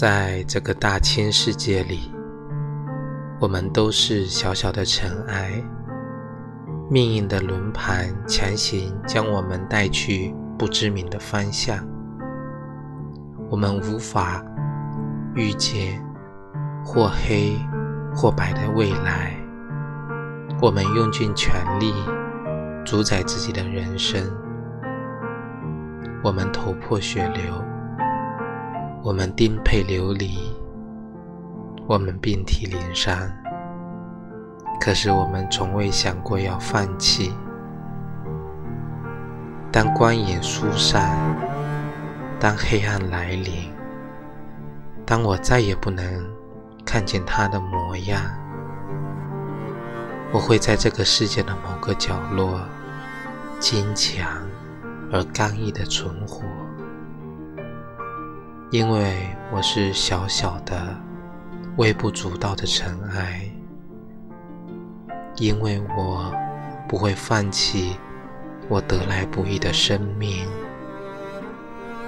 在这个大千世界里，我们都是小小的尘埃。命运的轮盘强行将我们带去不知名的方向，我们无法预见或黑或白的未来。我们用尽全力主宰自己的人生，我们头破血流。我们颠沛流离，我们遍体鳞伤，可是我们从未想过要放弃。当光影疏散，当黑暗来临，当我再也不能看见他的模样，我会在这个世界的某个角落，坚强而刚毅的存活。因为我是小小的、微不足道的尘埃，因为我不会放弃我得来不易的生命，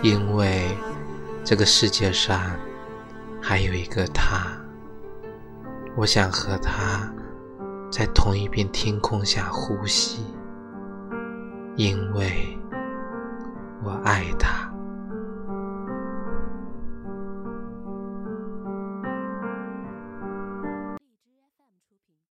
因为这个世界上还有一个他，我想和他在同一片天空下呼吸，因为我爱他。